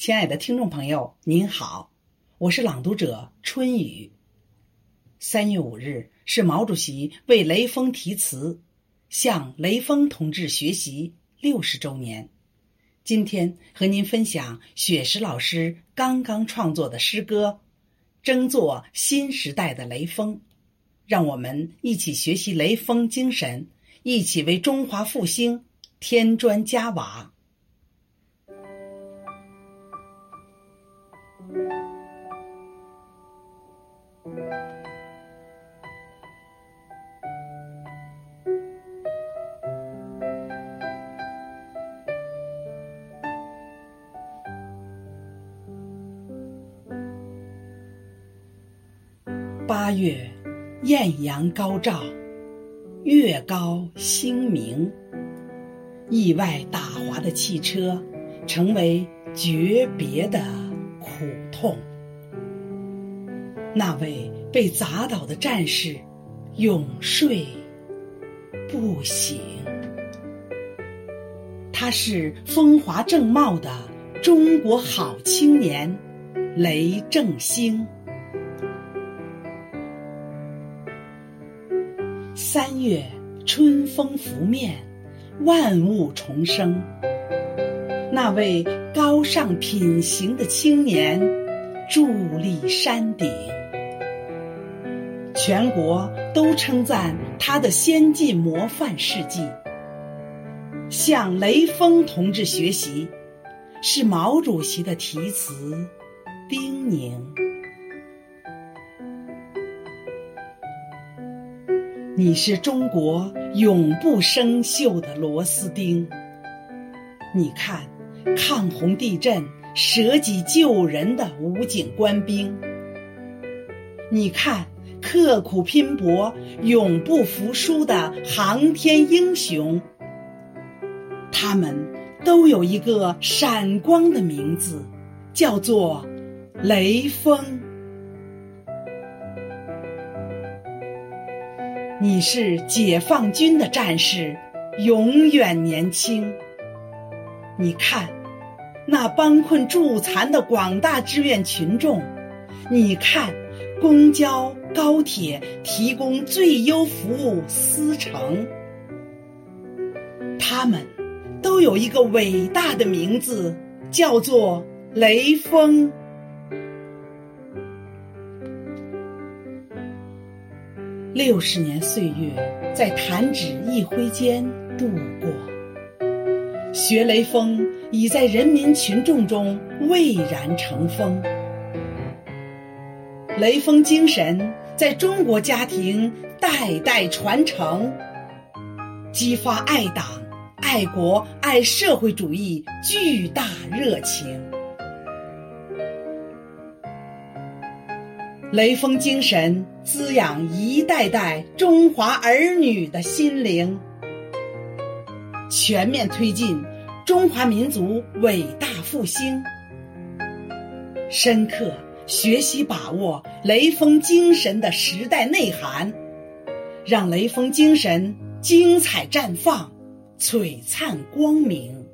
亲爱的听众朋友，您好，我是朗读者春雨。三月五日是毛主席为雷锋题词、向雷锋同志学习六十周年。今天和您分享雪石老师刚刚创作的诗歌《争做新时代的雷锋》，让我们一起学习雷锋精神，一起为中华复兴添砖加瓦。八月，艳阳高照，月高星明。意外打滑的汽车，成为诀别的苦痛。那位被砸倒的战士，永睡不醒。他是风华正茂的中国好青年，雷正兴。三月，春风拂面，万物重生。那位高尚品行的青年，伫立山顶。全国都称赞他的先进模范事迹。向雷锋同志学习，是毛主席的题词叮咛。你是中国永不生锈的螺丝钉。你看，抗洪地震舍己救人的武警官兵。你看，刻苦拼搏永不服输的航天英雄。他们都有一个闪光的名字，叫做雷锋。你是解放军的战士，永远年轻。你看，那帮困助残的广大志愿群众；你看，公交、高铁提供最优服务司乘，他们都有一个伟大的名字，叫做雷锋。六十年岁月，在弹指一挥间度过。学雷锋已在人民群众中蔚然成风，雷锋精神在中国家庭代代传承，激发爱党、爱国、爱社会主义巨大热情。雷锋精神滋养一代代中华儿女的心灵，全面推进中华民族伟大复兴。深刻学习把握雷锋精神的时代内涵，让雷锋精神精彩绽放、璀璨光明。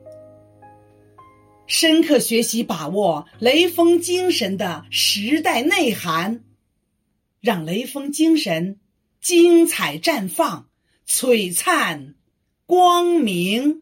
深刻学习把握雷锋精神的时代内涵。让雷锋精神精彩绽放、璀璨光明。